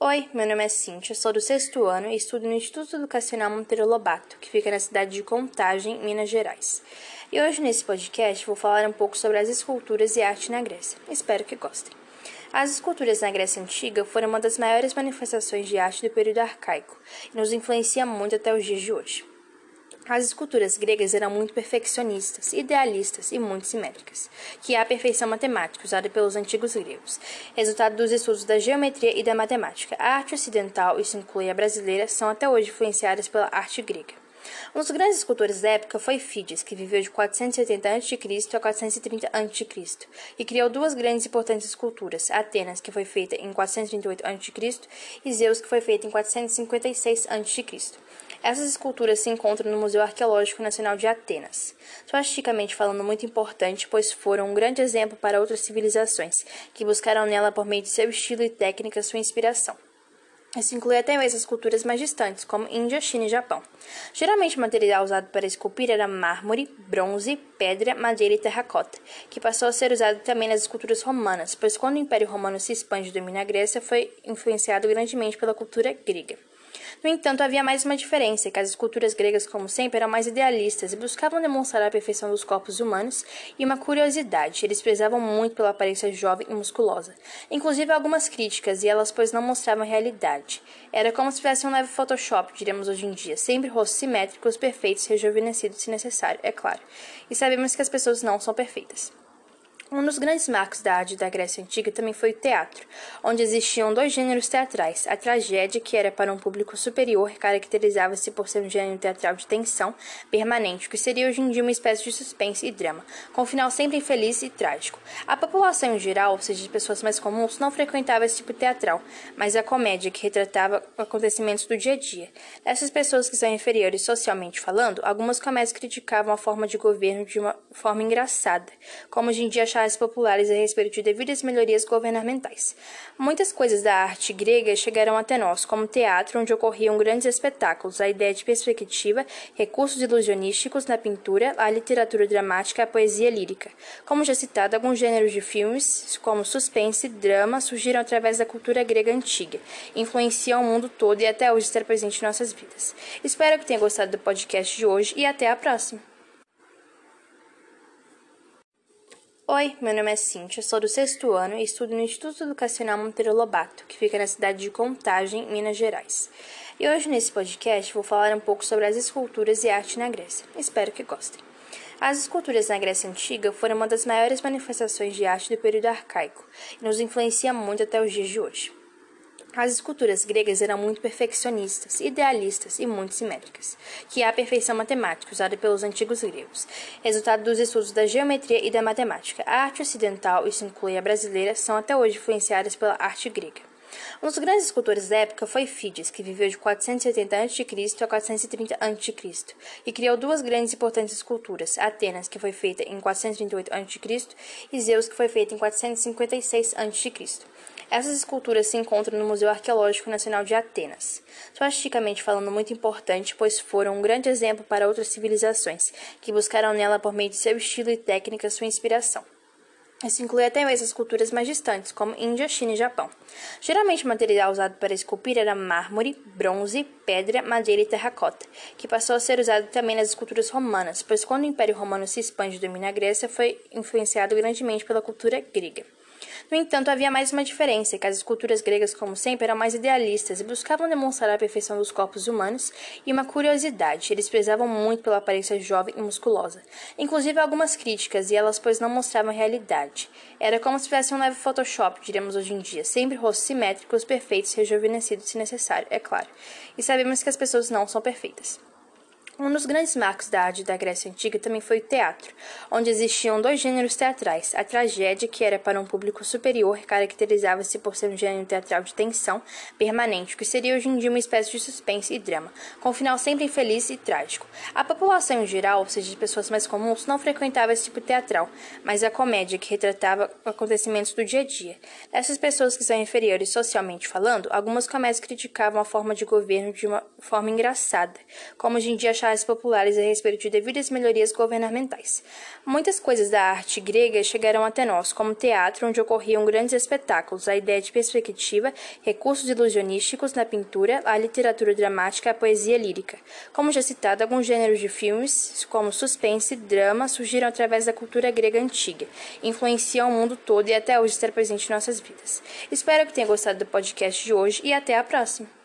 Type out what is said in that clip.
Oi, meu nome é Cintia, sou do sexto ano e estudo no Instituto Educacional Monteiro Lobato, que fica na cidade de Contagem, Minas Gerais. E hoje nesse podcast vou falar um pouco sobre as esculturas e arte na Grécia. Espero que gostem. As esculturas na Grécia Antiga foram uma das maiores manifestações de arte do período arcaico e nos influencia muito até os dias de hoje. As esculturas gregas eram muito perfeccionistas, idealistas e muito simétricas, que é a perfeição matemática usada pelos antigos gregos, resultado dos estudos da geometria e da matemática. A arte ocidental, isso inclui a brasileira, são até hoje influenciadas pela arte grega. Um dos grandes escultores da época foi Fídias, que viveu de 470 a.C. a 430 a.C. e criou duas grandes e importantes esculturas, Atenas, que foi feita em 438 a.C., e Zeus, que foi feita em 456 a.C. Essas esculturas se encontram no Museu Arqueológico Nacional de Atenas. São artisticamente falando muito importante, pois foram um grande exemplo para outras civilizações, que buscaram nela por meio de seu estilo e técnica sua inspiração. Isso inclui até mesmo as culturas mais distantes, como Índia, China e Japão. Geralmente o material usado para esculpir era mármore, bronze, pedra, madeira e terracota, que passou a ser usado também nas esculturas romanas, pois quando o Império Romano se expande e domina a Grécia, foi influenciado grandemente pela cultura grega. No entanto, havia mais uma diferença, que as esculturas gregas, como sempre, eram mais idealistas e buscavam demonstrar a perfeição dos corpos humanos e uma curiosidade. Eles prezavam muito pela aparência jovem e musculosa. Inclusive algumas críticas, e elas pois não mostravam realidade. Era como se tivesse um leve Photoshop, diríamos hoje em dia, sempre rostos simétricos, perfeitos, rejuvenescidos se necessário, é claro. E sabemos que as pessoas não são perfeitas. Um dos grandes marcos da arte da Grécia Antiga também foi o teatro, onde existiam dois gêneros teatrais. A tragédia, que era para um público superior, caracterizava-se por ser um gênero teatral de tensão permanente, que seria hoje em dia uma espécie de suspense e drama, com um final sempre infeliz e trágico. A população em geral, ou seja, as pessoas mais comuns, não frequentava esse tipo teatral, mas a comédia, que retratava acontecimentos do dia a dia. Essas pessoas que são inferiores socialmente falando, algumas comédias criticavam a forma de governo de uma forma engraçada, como hoje em dia charges populares a respeito de devidas melhorias governamentais. Muitas coisas da arte grega chegaram até nós, como teatro, onde ocorriam grandes espetáculos, a ideia de perspectiva, recursos ilusionísticos na pintura, a literatura dramática, a poesia lírica. Como já citado, alguns gêneros de filmes, como suspense e drama, surgiram através da cultura grega antiga, influenciam o mundo todo e até hoje está presente em nossas vidas. Espero que tenha gostado do podcast de hoje e até a próxima! Oi, meu nome é Cintia, sou do sexto ano e estudo no Instituto Educacional Monteiro Lobato, que fica na cidade de Contagem, Minas Gerais. E hoje nesse podcast vou falar um pouco sobre as esculturas e arte na Grécia. Espero que gostem. As esculturas na Grécia Antiga foram uma das maiores manifestações de arte do período arcaico e nos influencia muito até os dias de hoje. As esculturas gregas eram muito perfeccionistas, idealistas e muito simétricas, que é a perfeição matemática usada pelos antigos gregos, resultado dos estudos da geometria e da matemática. A arte ocidental, isso inclui a brasileira, são até hoje influenciadas pela arte grega. Um dos grandes escultores da época foi Fídias, que viveu de 470 a.C. a 430 a.C. e criou duas grandes e importantes esculturas, Atenas, que foi feita em 438 a.C., e Zeus, que foi feita em 456 a.C. Essas esculturas se encontram no Museu Arqueológico Nacional de Atenas. São artisticamente falando muito importante, pois foram um grande exemplo para outras civilizações, que buscaram nela por meio de seu estilo e técnica sua inspiração. Isso inclui até mesmo as culturas mais distantes, como Índia, China e Japão. Geralmente o material usado para esculpir era mármore, bronze, pedra, madeira e terracota, que passou a ser usado também nas esculturas romanas, pois quando o Império Romano se expande e domina a Grécia, foi influenciado grandemente pela cultura grega. No entanto, havia mais uma diferença, que as esculturas gregas, como sempre, eram mais idealistas e buscavam demonstrar a perfeição dos corpos humanos e uma curiosidade. Eles prezavam muito pela aparência jovem e musculosa. Inclusive algumas críticas, e elas pois não mostravam a realidade. Era como se tivesse um leve Photoshop, diríamos hoje em dia, sempre rostos simétricos, perfeitos, rejuvenescidos se necessário, é claro. E sabemos que as pessoas não são perfeitas. Um dos grandes marcos da arte da Grécia Antiga também foi o teatro, onde existiam dois gêneros teatrais. A tragédia, que era para um público superior, caracterizava-se por ser um gênero teatral de tensão permanente, que seria hoje em dia uma espécie de suspense e drama, com um final sempre infeliz e trágico. A população em geral, ou seja, as pessoas mais comuns, não frequentava esse tipo teatral, mas a comédia, que retratava acontecimentos do dia a dia. Essas pessoas que são inferiores socialmente falando, algumas comédias criticavam a forma de governo de uma forma engraçada, como hoje em dia classes populares a respeito de devidas melhorias governamentais. Muitas coisas da arte grega chegaram até nós, como teatro, onde ocorriam grandes espetáculos, a ideia de perspectiva, recursos ilusionísticos na pintura, a literatura dramática, a poesia lírica. Como já citado, alguns gêneros de filmes, como suspense e drama, surgiram através da cultura grega antiga, influenciam o mundo todo e até hoje está presente em nossas vidas. Espero que tenha gostado do podcast de hoje e até a próxima!